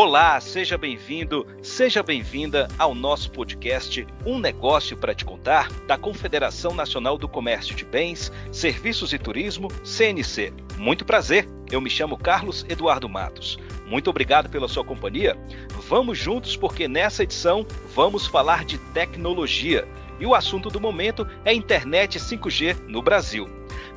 Olá, seja bem-vindo, seja bem-vinda ao nosso podcast Um Negócio para Te Contar, da Confederação Nacional do Comércio de Bens, Serviços e Turismo, CNC. Muito prazer, eu me chamo Carlos Eduardo Matos. Muito obrigado pela sua companhia. Vamos juntos porque nessa edição vamos falar de tecnologia. E o assunto do momento é internet 5G no Brasil.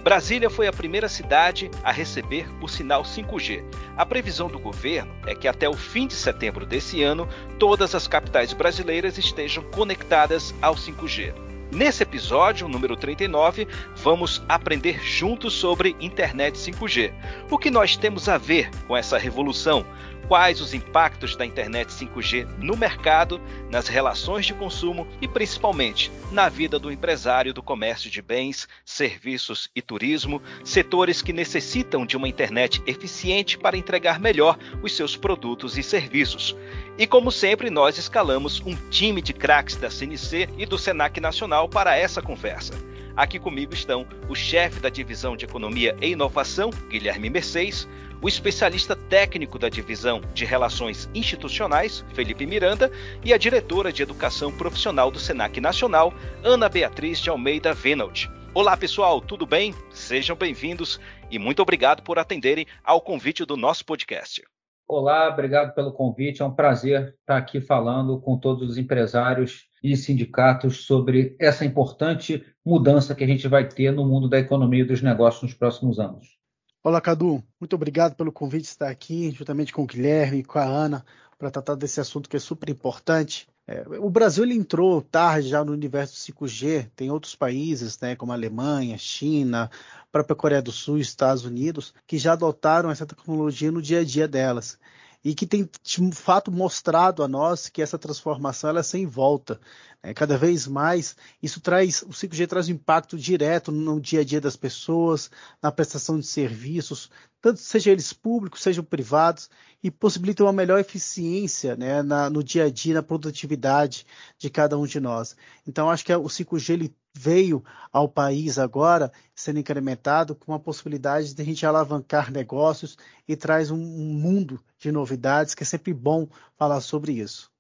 Brasília foi a primeira cidade a receber o sinal 5G. A previsão do governo é que até o fim de setembro desse ano, todas as capitais brasileiras estejam conectadas ao 5G. Nesse episódio, número 39, vamos aprender juntos sobre internet 5G. O que nós temos a ver com essa revolução? Quais os impactos da internet 5G no mercado, nas relações de consumo e principalmente na vida do empresário do comércio de bens, serviços e turismo, setores que necessitam de uma internet eficiente para entregar melhor os seus produtos e serviços. E como sempre, nós escalamos um time de craques da CNC e do Senac Nacional para essa conversa. Aqui comigo estão o chefe da divisão de Economia e Inovação, Guilherme Mercedes, o especialista técnico da divisão de Relações Institucionais, Felipe Miranda, e a diretora de Educação Profissional do Senac Nacional, Ana Beatriz de Almeida Venald. Olá pessoal, tudo bem? Sejam bem-vindos e muito obrigado por atenderem ao convite do nosso podcast. Olá, obrigado pelo convite. É um prazer estar aqui falando com todos os empresários e sindicatos sobre essa importante mudança que a gente vai ter no mundo da economia e dos negócios nos próximos anos. Olá, Cadu. Muito obrigado pelo convite de estar aqui, juntamente com o Guilherme e com a Ana, para tratar desse assunto que é super importante. É, o Brasil entrou tarde já no universo 5G. Tem outros países, né, como a Alemanha, China, própria Coreia do Sul Estados Unidos, que já adotaram essa tecnologia no dia a dia delas e que tem de fato mostrado a nós que essa transformação ela é sem volta. Né? Cada vez mais isso traz, o 5G traz um impacto direto no dia a dia das pessoas, na prestação de serviços, tanto seja eles públicos, sejam privados, e possibilita uma melhor eficiência né, na, no dia a dia, na produtividade de cada um de nós. Então, acho que o 5G ele veio ao país agora sendo incrementado com a possibilidade de a gente alavancar negócios e traz um, mundo de novidades que é sempre bom falar sobre isso.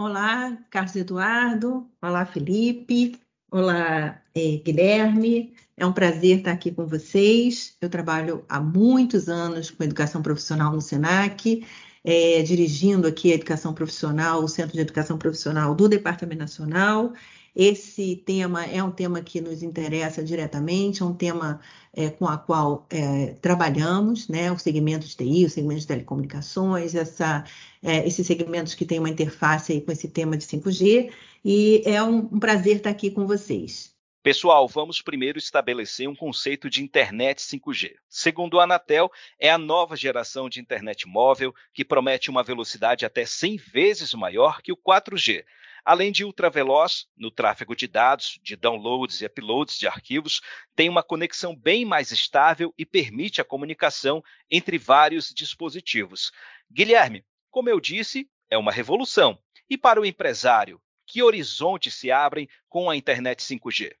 Olá, Carlos Eduardo. Olá, Felipe. Olá, eh, Guilherme. É um prazer estar aqui com vocês. Eu trabalho há muitos anos com educação profissional no SENAC, eh, dirigindo aqui a educação profissional, o Centro de Educação Profissional do Departamento Nacional esse tema é um tema que nos interessa diretamente, é um tema é, com a qual é, trabalhamos, né? O segmento de TI, o segmento de telecomunicações, essa, é, esses segmentos que têm uma interface com esse tema de 5G, e é um, um prazer estar aqui com vocês. Pessoal, vamos primeiro estabelecer um conceito de internet 5G. Segundo a Anatel, é a nova geração de internet móvel que promete uma velocidade até 100 vezes maior que o 4G, Além de ultraveloz no tráfego de dados, de downloads e uploads de arquivos, tem uma conexão bem mais estável e permite a comunicação entre vários dispositivos. Guilherme, como eu disse, é uma revolução. E para o empresário, que horizontes se abrem com a internet 5G?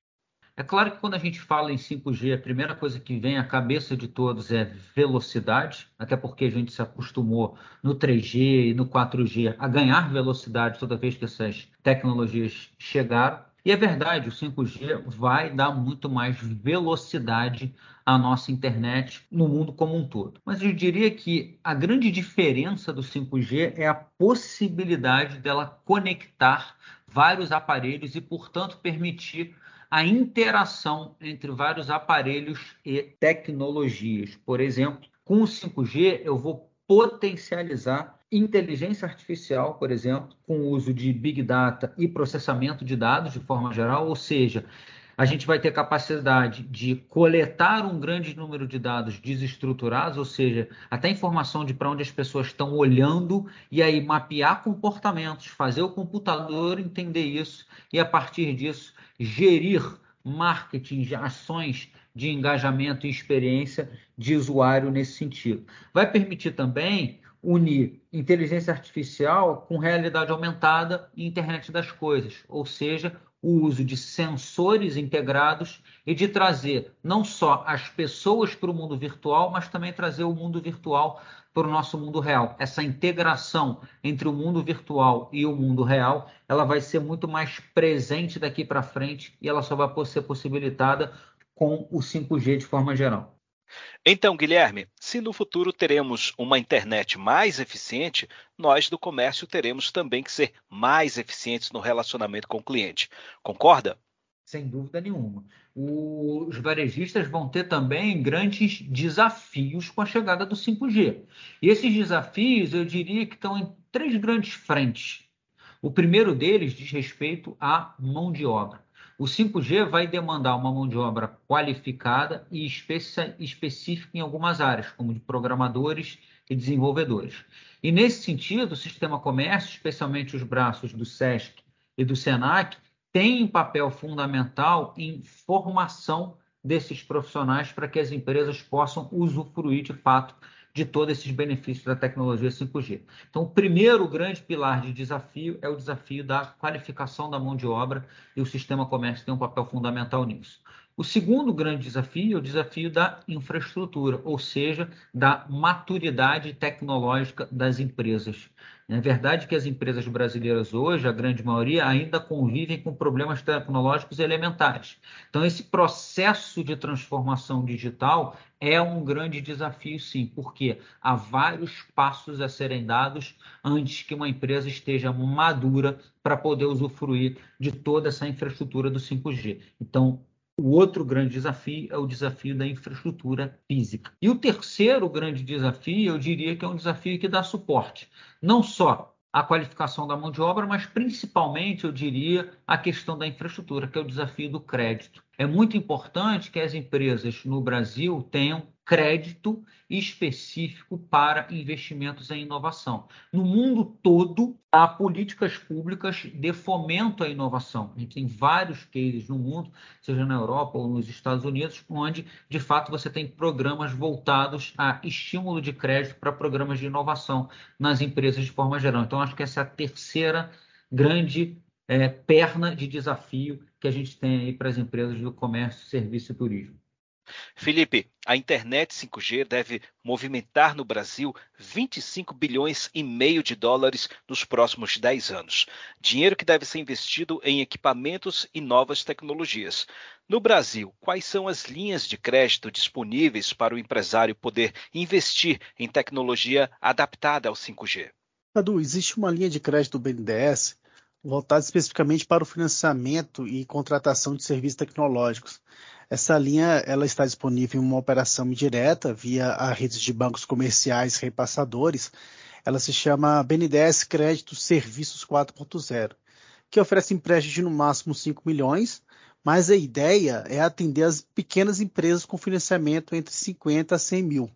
É claro que quando a gente fala em 5G, a primeira coisa que vem à cabeça de todos é velocidade, até porque a gente se acostumou no 3G e no 4G a ganhar velocidade toda vez que essas tecnologias chegaram. E é verdade, o 5G vai dar muito mais velocidade à nossa internet no mundo como um todo. Mas eu diria que a grande diferença do 5G é a possibilidade dela conectar vários aparelhos e, portanto, permitir a interação entre vários aparelhos e tecnologias. Por exemplo, com o 5G eu vou potencializar inteligência artificial, por exemplo, com o uso de big data e processamento de dados de forma geral, ou seja, a gente vai ter capacidade de coletar um grande número de dados desestruturados, ou seja, até informação de para onde as pessoas estão olhando e aí mapear comportamentos, fazer o computador entender isso e a partir disso gerir marketing, ações de engajamento e experiência de usuário nesse sentido. Vai permitir também unir inteligência artificial com realidade aumentada e internet das coisas, ou seja, o uso de sensores integrados e de trazer não só as pessoas para o mundo virtual, mas também trazer o mundo virtual para o nosso mundo real. Essa integração entre o mundo virtual e o mundo real, ela vai ser muito mais presente daqui para frente e ela só vai ser possibilitada com o 5G de forma geral. Então, Guilherme, se no futuro teremos uma internet mais eficiente, nós do comércio teremos também que ser mais eficientes no relacionamento com o cliente. Concorda? Sem dúvida nenhuma. Os varejistas vão ter também grandes desafios com a chegada do 5G. E esses desafios, eu diria que estão em três grandes frentes. O primeiro deles diz respeito à mão de obra. O 5G vai demandar uma mão de obra qualificada e específica em algumas áreas, como de programadores e desenvolvedores. E nesse sentido, o sistema comércio, especialmente os braços do SESC e do SENAC, tem papel fundamental em formação desses profissionais para que as empresas possam usufruir de fato de todos esses benefícios da tecnologia 5G. Então, o primeiro grande pilar de desafio é o desafio da qualificação da mão de obra e o sistema comércio tem um papel fundamental nisso. O segundo grande desafio é o desafio da infraestrutura, ou seja, da maturidade tecnológica das empresas. É verdade que as empresas brasileiras hoje, a grande maioria, ainda convivem com problemas tecnológicos elementares. Então, esse processo de transformação digital é um grande desafio, sim, porque há vários passos a serem dados antes que uma empresa esteja madura para poder usufruir de toda essa infraestrutura do 5G. Então, o outro grande desafio é o desafio da infraestrutura física. E o terceiro grande desafio, eu diria que é um desafio que dá suporte, não só à qualificação da mão de obra, mas principalmente, eu diria, a questão da infraestrutura, que é o desafio do crédito. É muito importante que as empresas no Brasil tenham crédito específico para investimentos em inovação. No mundo todo, há políticas públicas de fomento à inovação. A gente tem vários cases no mundo, seja na Europa ou nos Estados Unidos, onde, de fato, você tem programas voltados a estímulo de crédito para programas de inovação nas empresas de forma geral. Então, acho que essa é a terceira grande é, perna de desafio que a gente tem aí para as empresas do comércio, serviço e turismo. Felipe, a internet 5G deve movimentar no Brasil 25 bilhões e meio de dólares nos próximos 10 anos. Dinheiro que deve ser investido em equipamentos e novas tecnologias. No Brasil, quais são as linhas de crédito disponíveis para o empresário poder investir em tecnologia adaptada ao 5G? Cadu, existe uma linha de crédito do BNDES voltada especificamente para o financiamento e contratação de serviços tecnológicos. Essa linha ela está disponível em uma operação direta via a rede de bancos comerciais repassadores. Ela se chama BNDES Crédito Serviços 4.0, que oferece empréstimos de no máximo 5 milhões, mas a ideia é atender as pequenas empresas com financiamento entre 50 a 100 mil.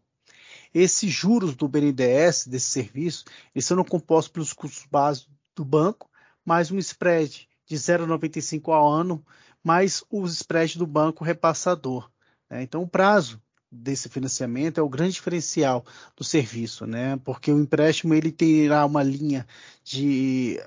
Esses juros do BNDES, desse serviço, eles são compostos pelos custos básicos do banco, mais um spread de 0,95 ao ano mais os spreads do banco repassador. Né? Então, o prazo desse financiamento é o grande diferencial do serviço, né? porque o empréstimo ele terá uma linha de,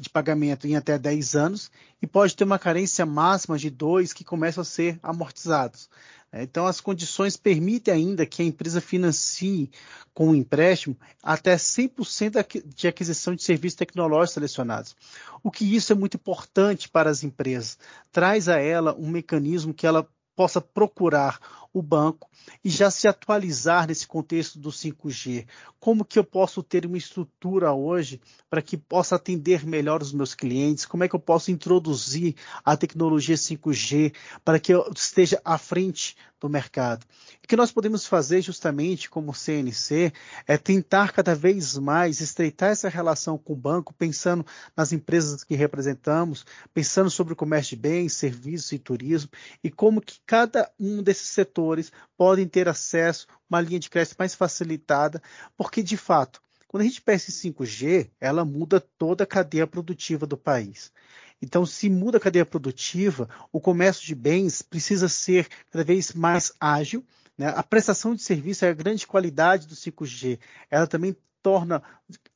de pagamento em até 10 anos e pode ter uma carência máxima de dois que começam a ser amortizados. É, então, as condições permitem ainda que a empresa financie com o empréstimo até 100% de aquisição de serviços tecnológicos selecionados. O que isso é muito importante para as empresas. Traz a ela um mecanismo que ela possa procurar o banco e já se atualizar nesse contexto do 5G. Como que eu posso ter uma estrutura hoje para que possa atender melhor os meus clientes? Como é que eu posso introduzir a tecnologia 5G para que eu esteja à frente do mercado? O que nós podemos fazer justamente como CNC é tentar cada vez mais estreitar essa relação com o banco, pensando nas empresas que representamos, pensando sobre o comércio de bens, serviços e turismo e como que cada um desses setores podem ter acesso a uma linha de crédito mais facilitada, porque de fato, quando a gente pensa em 5G, ela muda toda a cadeia produtiva do país. Então, se muda a cadeia produtiva, o comércio de bens precisa ser cada vez mais ágil. Né? A prestação de serviço é a grande qualidade do 5G. Ela também torna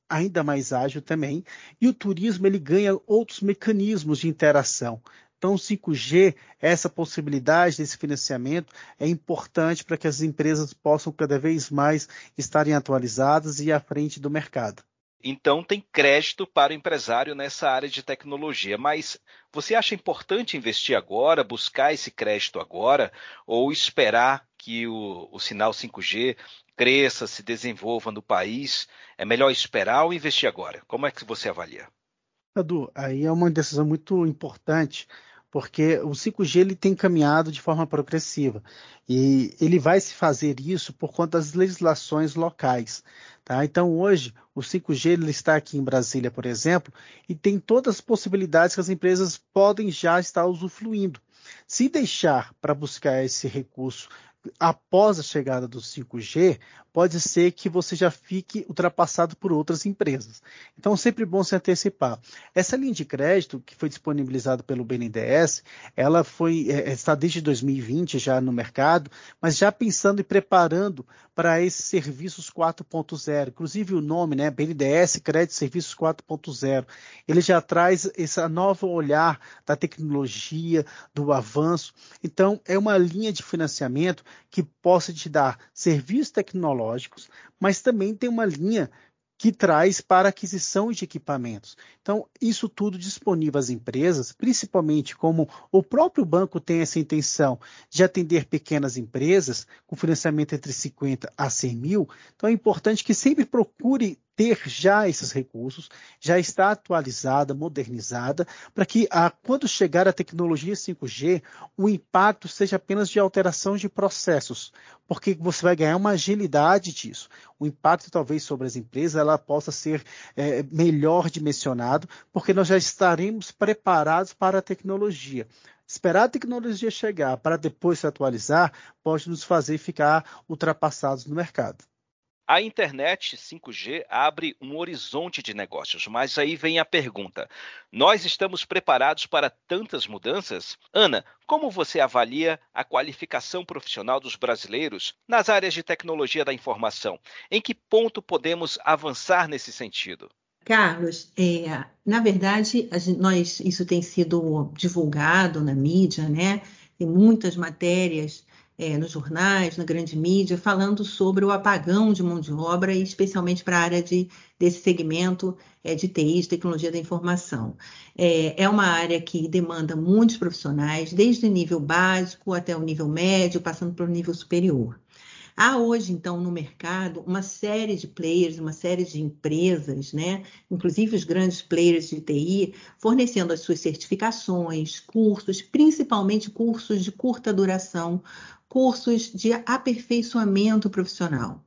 ainda mais ágil também. E o turismo ele ganha outros mecanismos de interação. Então, o 5G, essa possibilidade desse financiamento é importante para que as empresas possam cada vez mais estarem atualizadas e à frente do mercado. Então, tem crédito para o empresário nessa área de tecnologia. Mas você acha importante investir agora, buscar esse crédito agora, ou esperar que o, o sinal 5G cresça, se desenvolva no país? É melhor esperar ou investir agora? Como é que você avalia? Edu, aí é uma decisão muito importante, porque o 5G ele tem caminhado de forma progressiva e ele vai se fazer isso por conta das legislações locais. Tá? Então, hoje, o 5G ele está aqui em Brasília, por exemplo, e tem todas as possibilidades que as empresas podem já estar usufruindo. Se deixar para buscar esse recurso após a chegada do 5G, pode ser que você já fique ultrapassado por outras empresas. Então, sempre bom se antecipar. Essa linha de crédito que foi disponibilizada pelo BNDES, ela foi é, está desde 2020 já no mercado, mas já pensando e preparando para esses serviços 4.0. Inclusive o nome, né, BNDES Crédito Serviços 4.0. Ele já traz esse novo olhar da tecnologia, do avanço. Então, é uma linha de financiamento que possa te dar serviços tecnológicos, mas também tem uma linha que traz para aquisição de equipamentos. Então, isso tudo disponível às empresas, principalmente como o próprio banco tem essa intenção de atender pequenas empresas, com financiamento entre 50 a 100 mil. Então, é importante que sempre procure ter já esses recursos, já está atualizada, modernizada, para que a, quando chegar a tecnologia 5G, o impacto seja apenas de alteração de processos, porque você vai ganhar uma agilidade disso. O impacto, talvez, sobre as empresas, ela possa ser é, melhor dimensionado, porque nós já estaremos preparados para a tecnologia. Esperar a tecnologia chegar para depois se atualizar pode nos fazer ficar ultrapassados no mercado. A internet 5G abre um horizonte de negócios, mas aí vem a pergunta: nós estamos preparados para tantas mudanças? Ana, como você avalia a qualificação profissional dos brasileiros nas áreas de tecnologia da informação? Em que ponto podemos avançar nesse sentido? Carlos, é, na verdade, nós, isso tem sido divulgado na mídia, né? Tem muitas matérias é, nos jornais, na grande mídia, falando sobre o apagão de mão de obra, especialmente para a área de, desse segmento é, de TI, de tecnologia da informação. É, é uma área que demanda muitos profissionais, desde o nível básico até o nível médio, passando para o nível superior. Há hoje, então, no mercado, uma série de players, uma série de empresas, né? inclusive os grandes players de TI, fornecendo as suas certificações, cursos, principalmente cursos de curta duração, cursos de aperfeiçoamento profissional.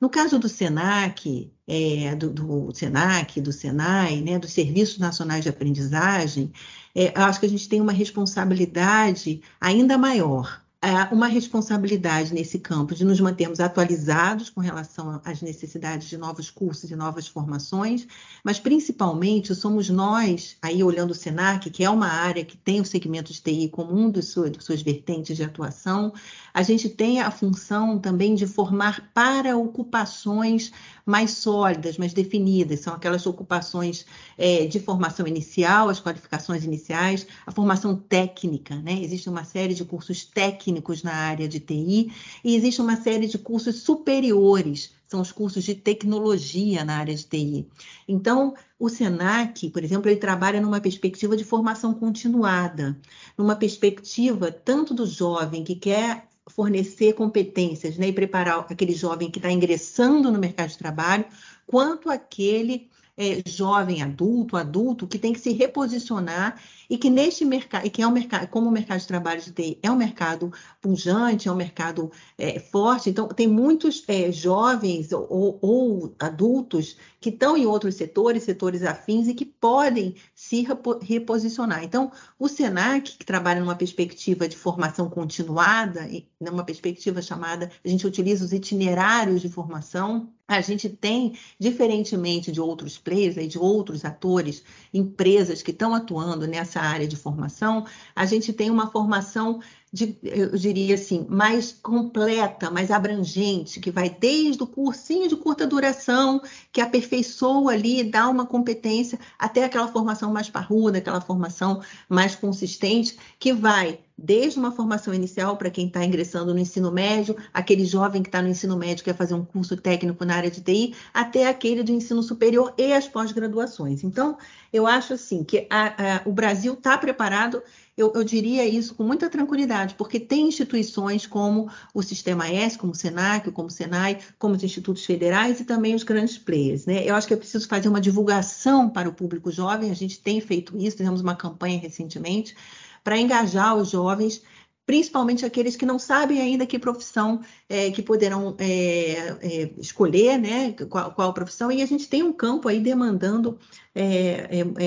No caso do SENAC, é, do, do, SENAC, do SENAI, né, dos Serviços Nacionais de Aprendizagem, é, acho que a gente tem uma responsabilidade ainda maior uma responsabilidade nesse campo de nos mantermos atualizados com relação às necessidades de novos cursos e novas formações, mas principalmente somos nós, aí olhando o SENAC, que é uma área que tem o segmento de TI como um dos seus, dos vertentes de atuação, a gente tem a função também de formar para ocupações mais sólidas, mais definidas, são aquelas ocupações é, de formação inicial, as qualificações iniciais, a formação técnica, né? Existe uma série de cursos técnicos na área de TI e existe uma série de cursos superiores, são os cursos de tecnologia na área de TI. Então, o SENAC, por exemplo, ele trabalha numa perspectiva de formação continuada, numa perspectiva tanto do jovem que quer fornecer competências né, e preparar aquele jovem que está ingressando no mercado de trabalho, quanto aquele é, jovem adulto, adulto, que tem que se reposicionar e que neste mercado, e que é um mercado, como o mercado de trabalho de TI é um mercado pujante, é um mercado é, forte, então tem muitos é, jovens ou, ou, adultos que estão em outros setores, setores afins, e que podem se reposicionar. Então, o SENAC, que trabalha numa perspectiva de formação continuada, numa perspectiva chamada, a gente utiliza os itinerários de formação, a gente tem, diferentemente de outros players, de outros atores, empresas que estão atuando nessa área de formação, a gente tem uma formação de, eu diria assim, mais completa, mais abrangente, que vai desde o cursinho de curta duração, que aperfeiçoa ali, dá uma competência, até aquela formação mais parruda, aquela formação mais consistente, que vai desde uma formação inicial para quem está ingressando no ensino médio, aquele jovem que está no ensino médio quer fazer um curso técnico na área de TI, até aquele do ensino superior e as pós-graduações. Então, eu acho assim que a, a, o Brasil está preparado eu, eu, diria isso com muita tranquilidade, porque tem instituições como o Sistema S, como o SENAC, como o SENAI, como os institutos federais e também os grandes players. Né? Eu acho que é preciso fazer uma divulgação para o público jovem, a gente tem feito isso, fizemos uma campanha recentemente para engajar os jovens principalmente aqueles que não sabem ainda que profissão é, que poderão é, é, escolher, né, qual, qual, profissão, e a gente tem um campo aí demandando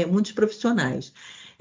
muitos profissionais.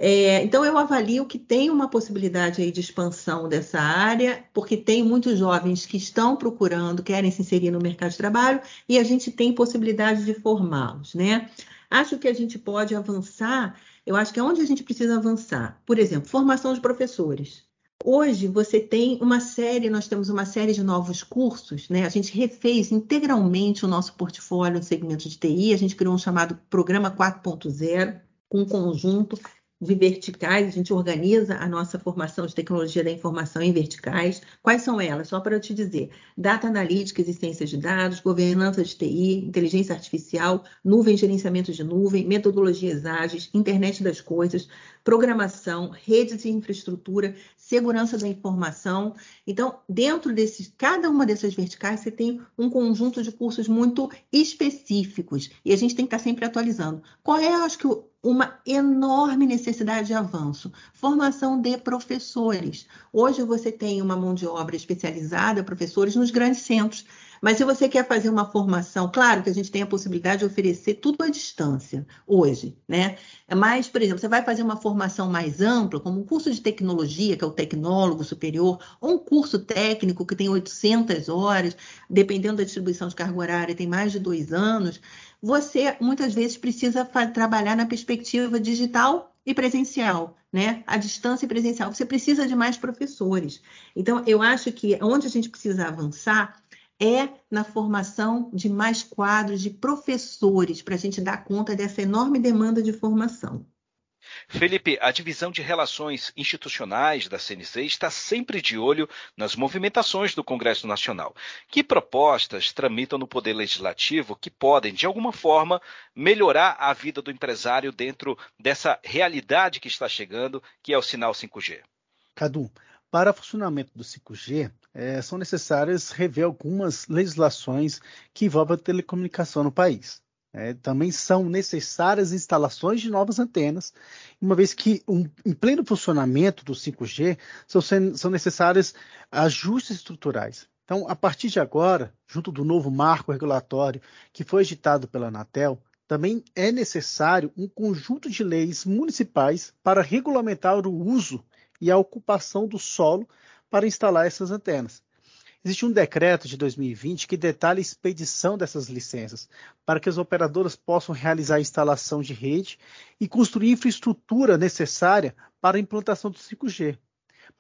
É, então, eu avalio que tem uma possibilidade aí de expansão dessa área, porque tem muitos jovens que estão procurando, querem se inserir no mercado de trabalho, e a gente tem possibilidade de formá-los, né? Acho que a gente pode avançar, eu acho que é onde a gente precisa avançar. Por exemplo, formação de professores. Hoje você tem uma série, nós temos uma série de novos cursos, né? A gente refez integralmente o nosso portfólio no segmento de TI, a gente criou um chamado Programa 4.0, com um conjunto de verticais, a gente organiza a nossa formação de tecnologia da informação em verticais. Quais são elas? Só para eu te dizer: data analítica e ciências de dados, governança de TI, inteligência artificial, nuvem, gerenciamento de nuvem, metodologias ágeis, internet das coisas, programação, redes e infraestrutura, segurança da informação. Então, dentro desses, cada uma dessas verticais, você tem um conjunto de cursos muito específicos e a gente tem que estar sempre atualizando. Qual é, acho que, uma enorme necessidade de avanço. Formação de professores. Hoje você tem uma mão de obra especializada, professores, nos grandes centros. Mas se você quer fazer uma formação, claro que a gente tem a possibilidade de oferecer tudo à distância hoje, né? Mas, por exemplo, você vai fazer uma formação mais ampla, como um curso de tecnologia, que é o tecnólogo superior, ou um curso técnico que tem 800 horas, dependendo da distribuição de carga horária, tem mais de dois anos você muitas vezes precisa trabalhar na perspectiva digital e presencial, né? A distância e presencial. Você precisa de mais professores. Então, eu acho que onde a gente precisa avançar é na formação de mais quadros de professores para a gente dar conta dessa enorme demanda de formação. Felipe, a divisão de relações institucionais da CNC está sempre de olho nas movimentações do Congresso Nacional. Que propostas tramitam no Poder Legislativo que podem, de alguma forma, melhorar a vida do empresário dentro dessa realidade que está chegando, que é o sinal 5G? Cadu, para o funcionamento do 5G, é, são necessárias rever algumas legislações que envolvem a telecomunicação no país. É, também são necessárias instalações de novas antenas, uma vez que um, em pleno funcionamento do 5G são, são necessários ajustes estruturais. Então, a partir de agora, junto do novo marco regulatório que foi editado pela Anatel, também é necessário um conjunto de leis municipais para regulamentar o uso e a ocupação do solo para instalar essas antenas. Existe um decreto de 2020 que detalha a expedição dessas licenças, para que as operadoras possam realizar a instalação de rede e construir infraestrutura necessária para a implantação do 5G.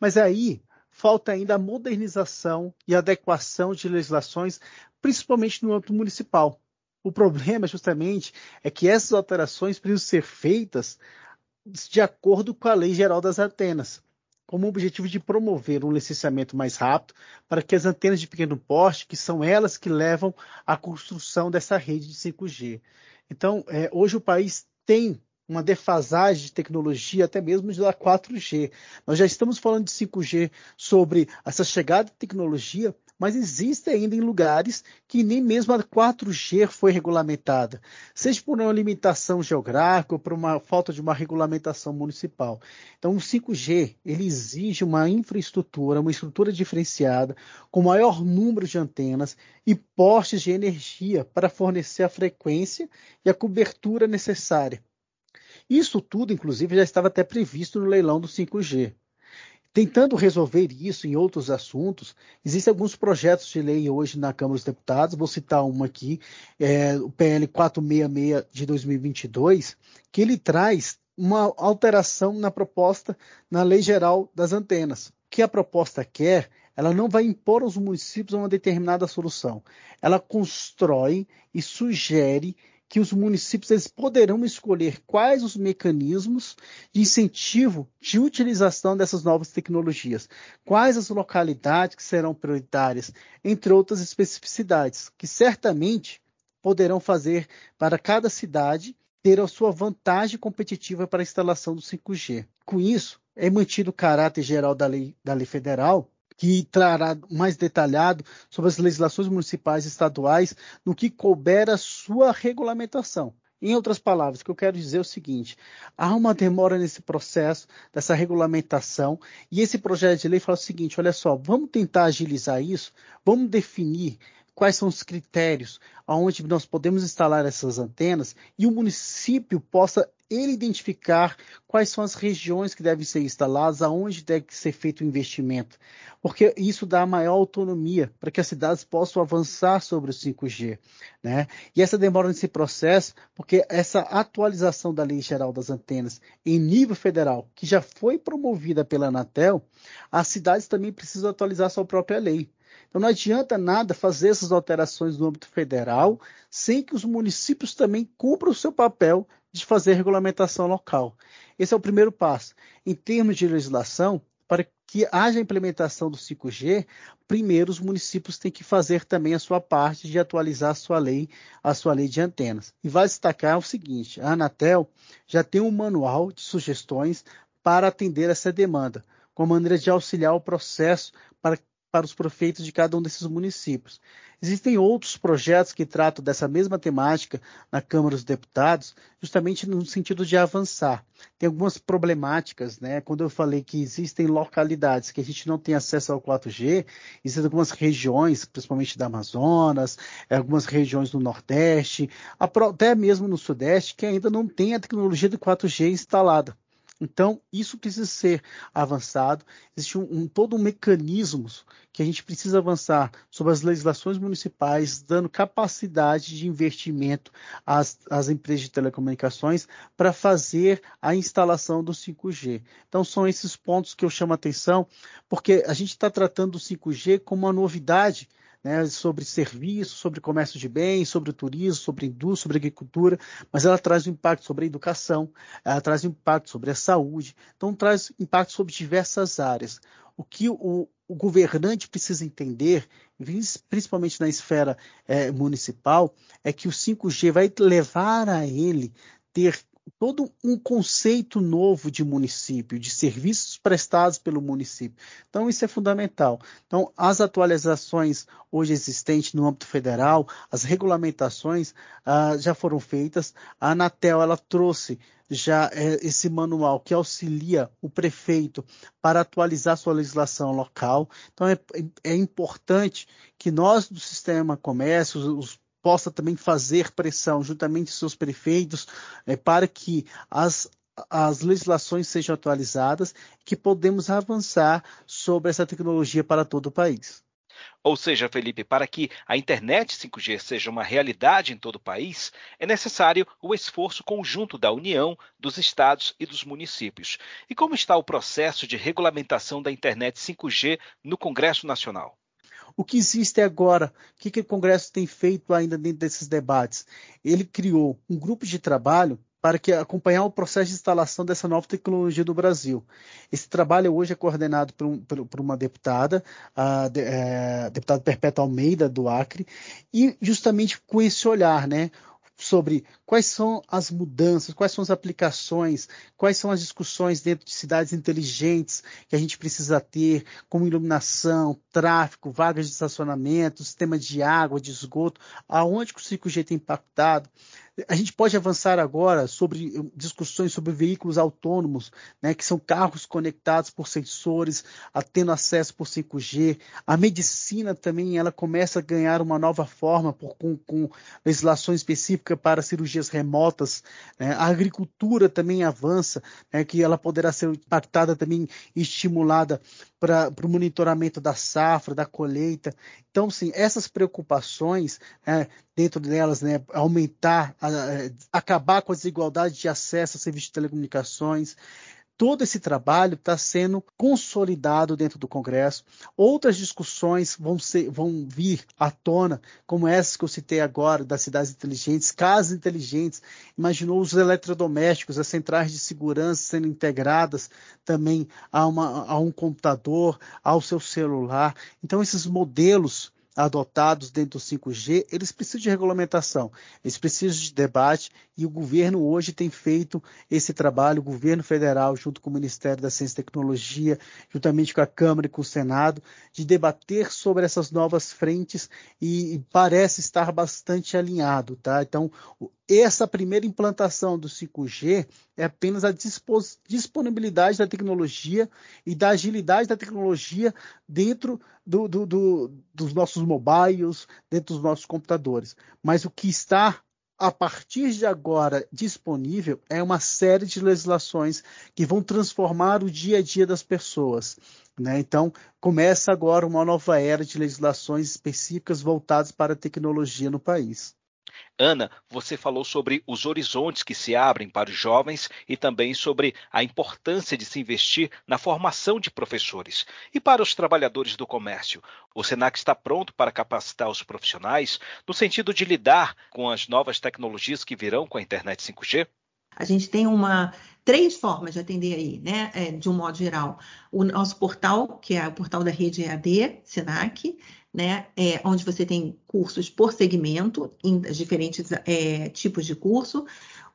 Mas aí falta ainda a modernização e adequação de legislações, principalmente no âmbito municipal. O problema, justamente, é que essas alterações precisam ser feitas de acordo com a Lei Geral das Antenas como objetivo de promover um licenciamento mais rápido para que as antenas de pequeno porte, que são elas que levam à construção dessa rede de 5G. Então, é, hoje o país tem uma defasagem de tecnologia, até mesmo da 4G. Nós já estamos falando de 5G sobre essa chegada de tecnologia, mas existe ainda em lugares que nem mesmo a 4G foi regulamentada, seja por uma limitação geográfica ou por uma falta de uma regulamentação municipal. Então, o 5G ele exige uma infraestrutura, uma estrutura diferenciada, com maior número de antenas e postes de energia para fornecer a frequência e a cobertura necessária. Isso tudo, inclusive, já estava até previsto no leilão do 5G. Tentando resolver isso em outros assuntos, existem alguns projetos de lei hoje na Câmara dos Deputados, vou citar uma aqui, é, o PL 466 de 2022, que ele traz uma alteração na proposta na Lei Geral das Antenas. que a proposta quer, ela não vai impor aos municípios uma determinada solução. Ela constrói e sugere que os municípios eles poderão escolher quais os mecanismos de incentivo de utilização dessas novas tecnologias, quais as localidades que serão prioritárias, entre outras especificidades, que certamente poderão fazer para cada cidade ter a sua vantagem competitiva para a instalação do 5G. Com isso, é mantido o caráter geral da lei, da lei federal, que trará mais detalhado sobre as legislações municipais e estaduais no que couber a sua regulamentação. Em outras palavras, o que eu quero dizer é o seguinte: há uma demora nesse processo dessa regulamentação, e esse projeto de lei fala o seguinte: olha só, vamos tentar agilizar isso, vamos definir quais são os critérios aonde nós podemos instalar essas antenas e o município possa ele identificar quais são as regiões que devem ser instaladas, aonde deve ser feito o investimento, porque isso dá maior autonomia para que as cidades possam avançar sobre o 5G, né? E essa demora nesse processo, porque essa atualização da Lei Geral das Antenas em nível federal, que já foi promovida pela Anatel, as cidades também precisam atualizar sua própria lei. Então não adianta nada fazer essas alterações no âmbito federal sem que os municípios também cumpram o seu papel de fazer regulamentação local. Esse é o primeiro passo. Em termos de legislação, para que haja implementação do 5G, primeiro os municípios têm que fazer também a sua parte de atualizar a sua lei, a sua lei de antenas. E vai destacar o seguinte: a Anatel já tem um manual de sugestões para atender essa demanda, com maneira de auxiliar o processo para para os prefeitos de cada um desses municípios. Existem outros projetos que tratam dessa mesma temática na Câmara dos Deputados, justamente no sentido de avançar. Tem algumas problemáticas, né? Quando eu falei que existem localidades que a gente não tem acesso ao 4G, existem algumas regiões, principalmente da Amazonas, algumas regiões do Nordeste, até mesmo no Sudeste, que ainda não tem a tecnologia do 4G instalada. Então, isso precisa ser avançado. Existe um, um, todo um mecanismo que a gente precisa avançar sobre as legislações municipais, dando capacidade de investimento às, às empresas de telecomunicações para fazer a instalação do 5G. Então, são esses pontos que eu chamo a atenção, porque a gente está tratando do 5G como uma novidade né, sobre serviço, sobre comércio de bens, sobre turismo, sobre indústria, sobre agricultura, mas ela traz um impacto sobre a educação, ela traz um impacto sobre a saúde, então traz impacto sobre diversas áreas. O que o, o governante precisa entender, principalmente na esfera é, municipal, é que o 5G vai levar a ele ter todo um conceito novo de município, de serviços prestados pelo município. Então, isso é fundamental. Então, as atualizações hoje existentes no âmbito federal, as regulamentações ah, já foram feitas. A Anatel ela trouxe já é, esse manual que auxilia o prefeito para atualizar sua legislação local. Então, é, é importante que nós do sistema comércio, os possa também fazer pressão juntamente seus prefeitos é, para que as, as legislações sejam atualizadas e que podemos avançar sobre essa tecnologia para todo o país. Ou seja, Felipe, para que a internet 5G seja uma realidade em todo o país, é necessário o esforço conjunto da União, dos estados e dos municípios. E como está o processo de regulamentação da internet 5G no Congresso Nacional? O que existe agora? O que, que o Congresso tem feito ainda dentro desses debates? Ele criou um grupo de trabalho para que acompanhar o processo de instalação dessa nova tecnologia do Brasil. Esse trabalho hoje é coordenado por, um, por, por uma deputada, a, de, é, deputada Perpétua Almeida, do Acre, e justamente com esse olhar, né? Sobre quais são as mudanças, quais são as aplicações, quais são as discussões dentro de cidades inteligentes que a gente precisa ter, como iluminação, tráfego, vagas de estacionamento, sistema de água, de esgoto, aonde o 5G tem impactado. A gente pode avançar agora sobre eh, discussões sobre veículos autônomos, né, que são carros conectados por sensores, tendo acesso por 5G. A medicina também ela começa a ganhar uma nova forma por, com, com legislação específica para cirurgias remotas. Né? A agricultura também avança, né, que ela poderá ser impactada também e estimulada para o monitoramento da safra, da colheita. Então, sim, essas preocupações, né, dentro delas, né, aumentar, a, a, acabar com a desigualdade de acesso a serviços de telecomunicações, todo esse trabalho está sendo consolidado dentro do Congresso. Outras discussões vão, ser, vão vir à tona, como essa que eu citei agora, das cidades inteligentes, casas inteligentes. Imaginou os eletrodomésticos, as centrais de segurança sendo integradas também a, uma, a um computador, ao seu celular. Então, esses modelos adotados dentro do 5G, eles precisam de regulamentação, eles precisam de debate e o governo hoje tem feito esse trabalho, o governo federal, junto com o Ministério da Ciência e Tecnologia, juntamente com a Câmara e com o Senado, de debater sobre essas novas frentes e, parece estar bastante alinhado, tá? Então, essa primeira implantação do 5G é apenas a disponibilidade da tecnologia e da agilidade da tecnologia dentro do, do, do, dos nossos mobiles, dentro dos nossos computadores. Mas o que está a partir de agora disponível é uma série de legislações que vão transformar o dia a dia das pessoas. Né? Então, começa agora uma nova era de legislações específicas voltadas para a tecnologia no país. Ana, você falou sobre os horizontes que se abrem para os jovens e também sobre a importância de se investir na formação de professores. E para os trabalhadores do comércio, o Senac está pronto para capacitar os profissionais no sentido de lidar com as novas tecnologias que virão com a internet 5G? A gente tem uma três formas de atender aí, né? É, de um modo geral. O nosso portal, que é o portal da rede EAD, Senac, né, é, onde você tem cursos por segmento, em diferentes é, tipos de curso,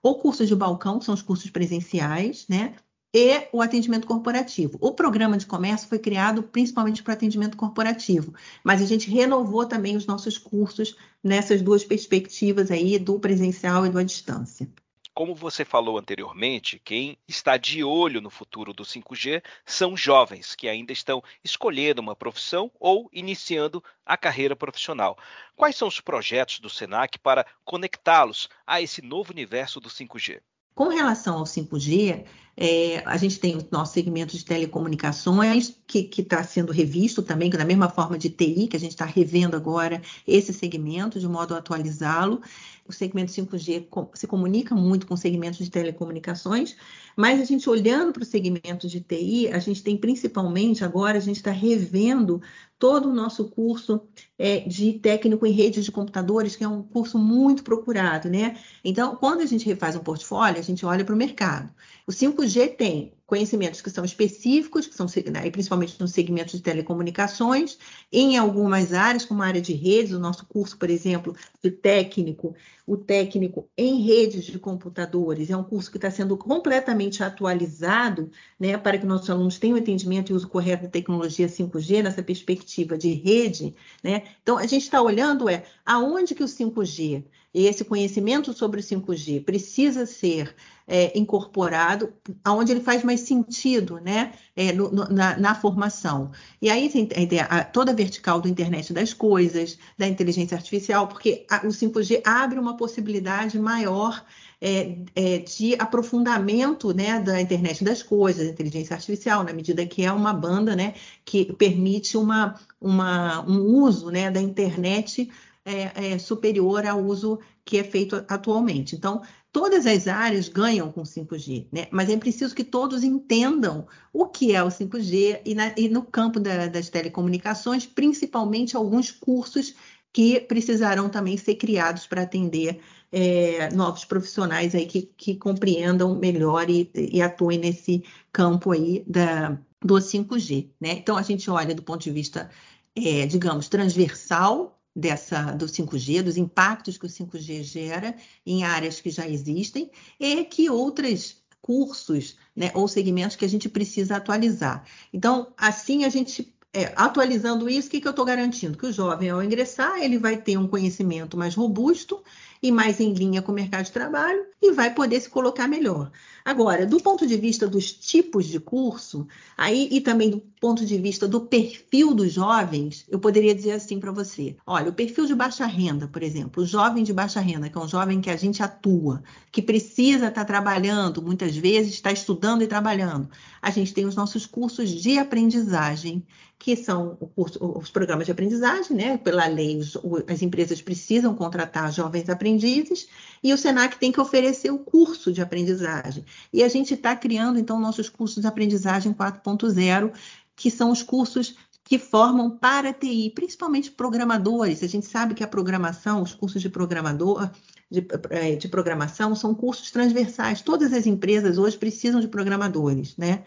ou cursos de balcão, são os cursos presenciais, né, e o atendimento corporativo. O programa de comércio foi criado principalmente para atendimento corporativo, mas a gente renovou também os nossos cursos nessas duas perspectivas aí, do presencial e do à distância. Como você falou anteriormente, quem está de olho no futuro do 5G são jovens que ainda estão escolhendo uma profissão ou iniciando a carreira profissional. Quais são os projetos do SENAC para conectá-los a esse novo universo do 5G? Com relação ao 5G, é, a gente tem o nosso segmento de telecomunicações, que está sendo revisto também, da mesma forma de TI, que a gente está revendo agora esse segmento, de modo a atualizá-lo o segmento 5G se comunica muito com o segmento de telecomunicações, mas a gente olhando para o segmento de TI, a gente tem principalmente agora, a gente está revendo todo o nosso curso é, de técnico em redes de computadores, que é um curso muito procurado, né? Então, quando a gente refaz um portfólio, a gente olha para o mercado. O 5G tem conhecimentos que são específicos, que são né, principalmente no segmento de telecomunicações, em algumas áreas, como a área de redes, o nosso curso, por exemplo, de técnico, o técnico em redes de computadores, é um curso que está sendo completamente atualizado, né, para que nossos alunos tenham entendimento e uso correto da tecnologia 5G nessa perspectiva de rede, né? Então a gente está olhando é aonde que o 5G e esse conhecimento sobre o 5G precisa ser é, incorporado, aonde ele faz mais sentido, né, é, no, no, na, na, formação. E aí tem a, toda a vertical do internet das coisas, da inteligência artificial, porque a, o 5G abre uma possibilidade maior é, é, de aprofundamento né, da internet das coisas, da inteligência artificial, na medida que é uma banda né, que permite uma, uma, um uso né, da internet é, é, superior ao uso que é feito atualmente. Então, todas as áreas ganham com 5G, né? mas é preciso que todos entendam o que é o 5G e, na, e no campo da, das telecomunicações, principalmente alguns cursos que precisarão também ser criados para atender é, novos profissionais aí que, que compreendam melhor e, e, atuem nesse campo aí da, do 5G. Né? Então, a gente olha do ponto de vista, é, digamos, transversal dessa do 5G, dos impactos que o 5G gera em áreas que já existem e que outros cursos né, ou segmentos que a gente precisa atualizar. Então, assim a gente é, atualizando isso, o que, que eu estou garantindo? Que o jovem, ao ingressar, ele vai ter um conhecimento mais robusto e mais em linha com o mercado de trabalho e vai poder se colocar melhor. Agora, do ponto de vista dos tipos de curso, aí e também do ponto de vista do perfil dos jovens, eu poderia dizer assim para você: olha, o perfil de baixa renda, por exemplo, o jovem de baixa renda, que é um jovem que a gente atua, que precisa estar tá trabalhando, muitas vezes está estudando e trabalhando. A gente tem os nossos cursos de aprendizagem, que são curso, os programas de aprendizagem, né? Pela lei, os, as empresas precisam contratar jovens aprendizes aprendizes e o Senac tem que oferecer o curso de aprendizagem. E a gente está criando, então, nossos cursos de aprendizagem 4.0, que são os cursos que formam para TI, principalmente programadores. A gente sabe que a programação, os cursos de programador, de, é, de programação, são cursos transversais. Todas as empresas hoje precisam de programadores, né?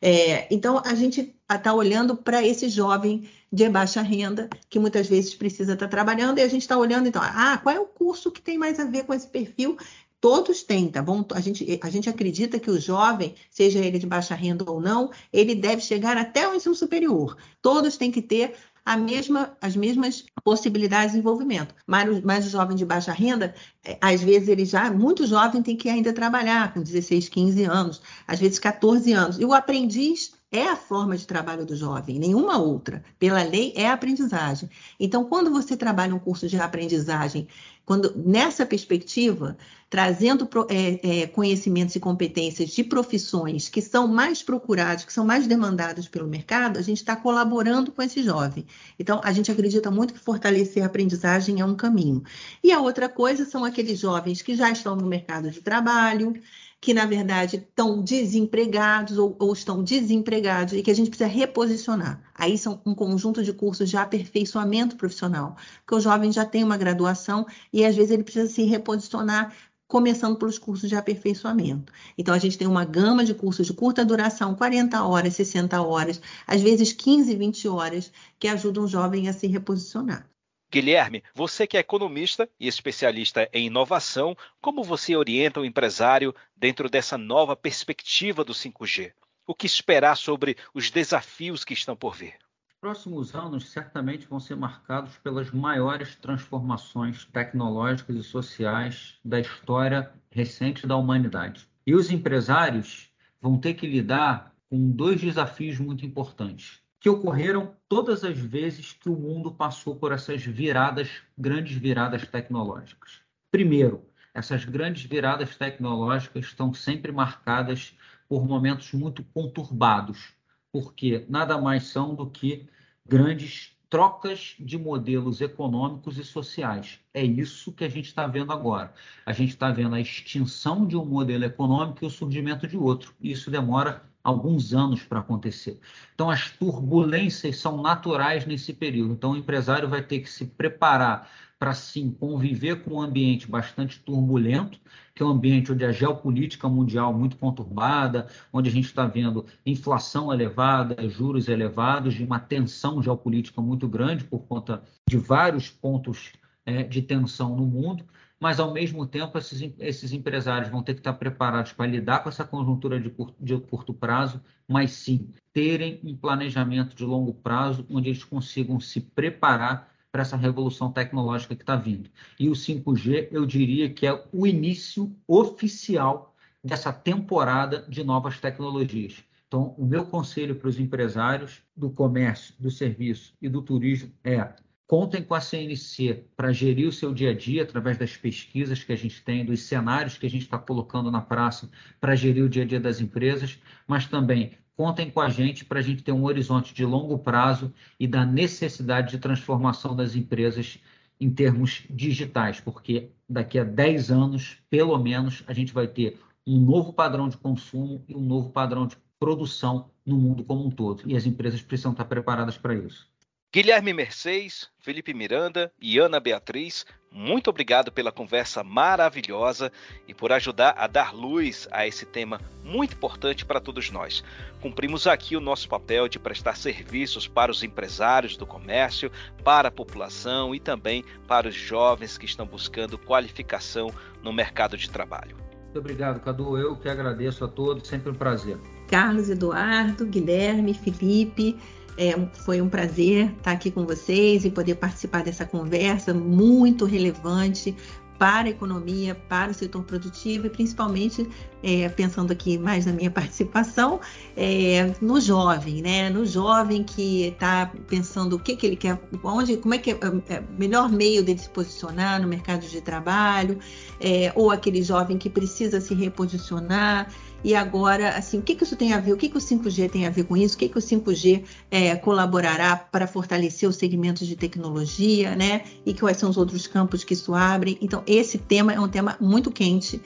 É, então, a gente está olhando para esse jovem de baixa renda, que muitas vezes precisa estar tá trabalhando, e a gente está olhando, então, ah, qual é o curso que tem mais a ver com esse perfil? Todos têm, tá bom? A gente, a gente acredita que o jovem, seja ele de baixa renda ou não, ele deve chegar até o ensino superior. Todos têm que ter a mesma, as mesmas possibilidades de envolvimento. Mas, mas o jovem de baixa renda, é, às vezes ele já, muito jovem, tem que ainda trabalhar com 16, 15 anos, às vezes 14 anos. E o aprendiz é a forma de trabalho do jovem, nenhuma outra. Pela lei é a aprendizagem. Então, quando você trabalha um curso de aprendizagem, quando nessa perspectiva, trazendo é, é, conhecimentos e competências de profissões que são mais procurados, que são mais demandados pelo mercado, a gente está colaborando com esse jovem. Então, a gente acredita muito que fortalecer a aprendizagem é um caminho. E a outra coisa são aqueles jovens que já estão no mercado de trabalho, que na verdade estão desempregados ou, ou, estão desempregados e que a gente precisa reposicionar. Aí são um conjunto de cursos de aperfeiçoamento profissional, porque o jovem já tem uma graduação e às vezes ele precisa se reposicionar começando pelos cursos de aperfeiçoamento. Então, a gente tem uma gama de cursos de curta duração, 40 horas, 60 horas, às vezes 15, 20 horas, que ajudam o jovem a se reposicionar. Guilherme, você que é economista e especialista em inovação, como você orienta o empresário dentro dessa nova perspectiva do 5G? O que esperar sobre os desafios que estão por vir? Os próximos anos certamente vão ser marcados pelas maiores transformações tecnológicas e sociais da história recente da humanidade. E os empresários vão ter que lidar com dois desafios muito importantes que ocorreram todas as vezes que o mundo passou por essas viradas, grandes viradas tecnológicas. Primeiro, essas grandes viradas tecnológicas estão sempre marcadas por momentos muito conturbados, porque nada mais são do que grandes trocas de modelos econômicos e sociais. É isso que a gente está vendo agora. A gente está vendo a extinção de um modelo econômico e o surgimento de outro. E isso demora alguns anos para acontecer. Então, as turbulências são naturais nesse período. Então, o empresário vai ter que se preparar para, sim, conviver com um ambiente bastante turbulento, que é um ambiente onde a geopolítica mundial muito conturbada, onde a gente está vendo inflação elevada, juros elevados, uma tensão geopolítica muito grande por conta de vários pontos é, de tensão no mundo mas ao mesmo tempo esses, esses empresários vão ter que estar preparados para lidar com essa conjuntura de curto, de curto prazo, mas sim terem um planejamento de longo prazo onde eles consigam se preparar para essa revolução tecnológica que está vindo. E o 5G, eu diria que é o início oficial dessa temporada de novas tecnologias. Então, o meu conselho para os empresários do comércio, do serviço e do turismo é Contem com a CNC para gerir o seu dia a dia através das pesquisas que a gente tem, dos cenários que a gente está colocando na praça para gerir o dia a dia das empresas, mas também contem com a gente para a gente ter um horizonte de longo prazo e da necessidade de transformação das empresas em termos digitais, porque daqui a 10 anos, pelo menos, a gente vai ter um novo padrão de consumo e um novo padrão de produção no mundo como um todo. E as empresas precisam estar preparadas para isso. Guilherme Mercedes, Felipe Miranda e Ana Beatriz, muito obrigado pela conversa maravilhosa e por ajudar a dar luz a esse tema muito importante para todos nós. Cumprimos aqui o nosso papel de prestar serviços para os empresários do comércio, para a população e também para os jovens que estão buscando qualificação no mercado de trabalho. Muito obrigado, Cadu. Eu que agradeço a todos, sempre um prazer. Carlos Eduardo, Guilherme, Felipe. É, foi um prazer estar aqui com vocês e poder participar dessa conversa muito relevante para a economia, para o setor produtivo e principalmente é, pensando aqui mais na minha participação é, no jovem, né? No jovem que está pensando o que, que ele quer, onde, como é que é, é o melhor meio dele se posicionar no mercado de trabalho, é, ou aquele jovem que precisa se reposicionar e agora, assim, o que, que isso tem a ver? O que, que o 5G tem a ver com isso? O que, que o 5G é, colaborará para fortalecer os segmentos de tecnologia, né? E quais são os outros campos que isso abre? Então, esse tema é um tema muito quente.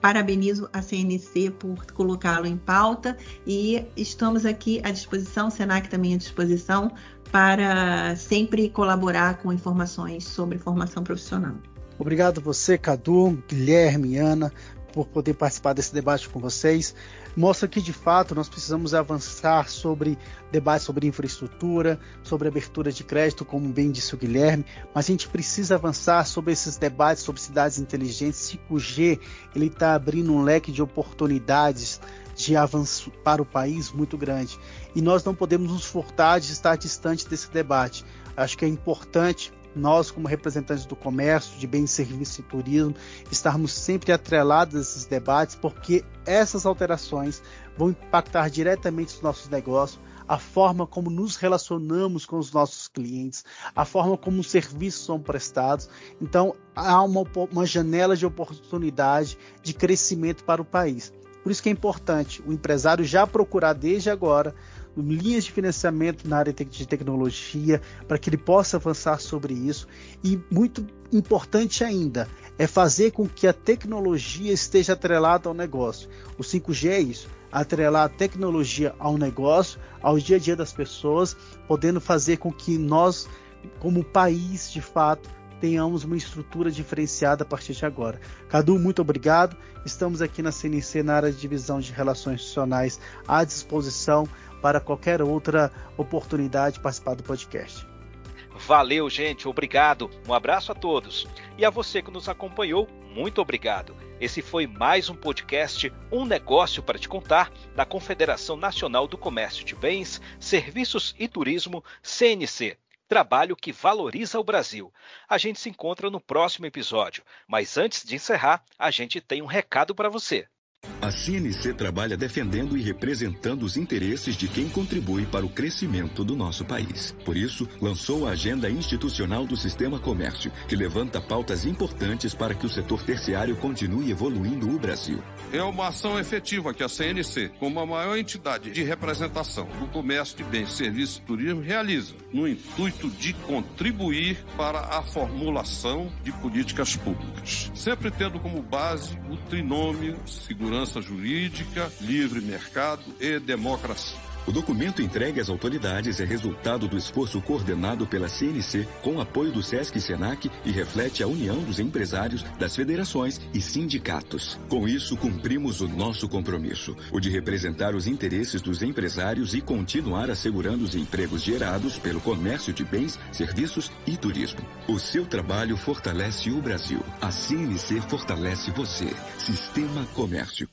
Parabenizo a CNC por colocá-lo em pauta e estamos aqui à disposição, o Senac também à disposição, para sempre colaborar com informações sobre formação profissional. Obrigado você, Cadu, Guilherme, Ana, por poder participar desse debate com vocês. Mostra que de fato nós precisamos avançar sobre debates sobre infraestrutura, sobre abertura de crédito, como bem disse o Guilherme, mas a gente precisa avançar sobre esses debates sobre cidades inteligentes. 5G ele está abrindo um leque de oportunidades de avanço para o país muito grande e nós não podemos nos furtar de estar distante desse debate. Acho que é importante nós, como representantes do comércio, de bens, serviços e turismo, estarmos sempre atrelados a esses debates, porque essas alterações vão impactar diretamente os nossos negócios, a forma como nos relacionamos com os nossos clientes, a forma como os serviços são prestados. Então, há uma, uma janela de oportunidade de crescimento para o país. Por isso que é importante o empresário já procurar desde agora linhas de financiamento na área de tecnologia, para que ele possa avançar sobre isso. E muito importante ainda é fazer com que a tecnologia esteja atrelada ao negócio. O 5G é isso, atrelar a tecnologia ao negócio, ao dia a dia das pessoas, podendo fazer com que nós, como país, de fato, tenhamos uma estrutura diferenciada a partir de agora. Cadu, muito obrigado. Estamos aqui na CNC, na área de divisão de relações institucionais, à disposição para qualquer outra oportunidade de participar do podcast. Valeu, gente, obrigado. Um abraço a todos. E a você que nos acompanhou, muito obrigado. Esse foi mais um podcast Um Negócio para Te Contar, da Confederação Nacional do Comércio de Bens, Serviços e Turismo, CNC. Trabalho que valoriza o Brasil. A gente se encontra no próximo episódio, mas antes de encerrar, a gente tem um recado para você. A CNC trabalha defendendo e representando os interesses de quem contribui para o crescimento do nosso país. Por isso, lançou a Agenda Institucional do Sistema Comércio, que levanta pautas importantes para que o setor terciário continue evoluindo o Brasil. É uma ação efetiva que a CNC, como a maior entidade de representação do comércio de bens, serviços e turismo, realiza, no intuito de contribuir para a formulação de políticas públicas, sempre tendo como base o trinômio segurança segurança jurídica, livre mercado e democracia. O documento entregue às autoridades é resultado do esforço coordenado pela CNC com apoio do SESC e SENAC e reflete a união dos empresários, das federações e sindicatos. Com isso, cumprimos o nosso compromisso, o de representar os interesses dos empresários e continuar assegurando os empregos gerados pelo comércio de bens, serviços e turismo. O seu trabalho fortalece o Brasil. A CNC fortalece você. Sistema Comércio.